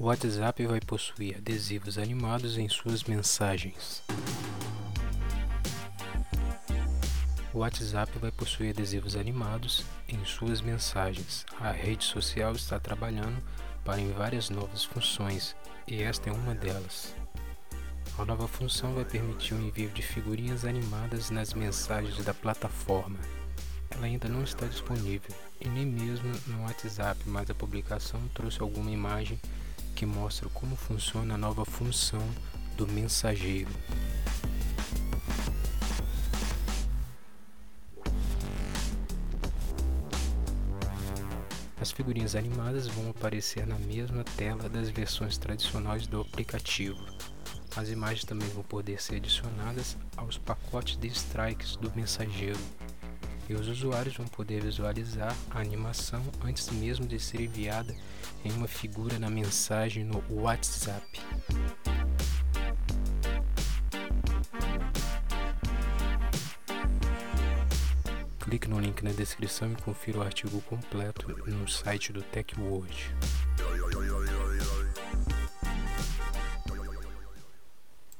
O WhatsApp vai possuir adesivos animados em suas mensagens. O WhatsApp vai possuir adesivos animados em suas mensagens. A rede social está trabalhando para em várias novas funções e esta é uma delas. A nova função vai permitir o envio de figurinhas animadas nas mensagens da plataforma. Ela ainda não está disponível e nem mesmo no WhatsApp, mas a publicação trouxe alguma imagem que mostra como funciona a nova função do mensageiro. As figurinhas animadas vão aparecer na mesma tela das versões tradicionais do aplicativo. As imagens também vão poder ser adicionadas aos pacotes de strikes do mensageiro e os usuários vão poder visualizar a animação antes mesmo de ser enviada em uma figura na mensagem no WhatsApp. Clique no link na descrição e confira o artigo completo no site do TechWord.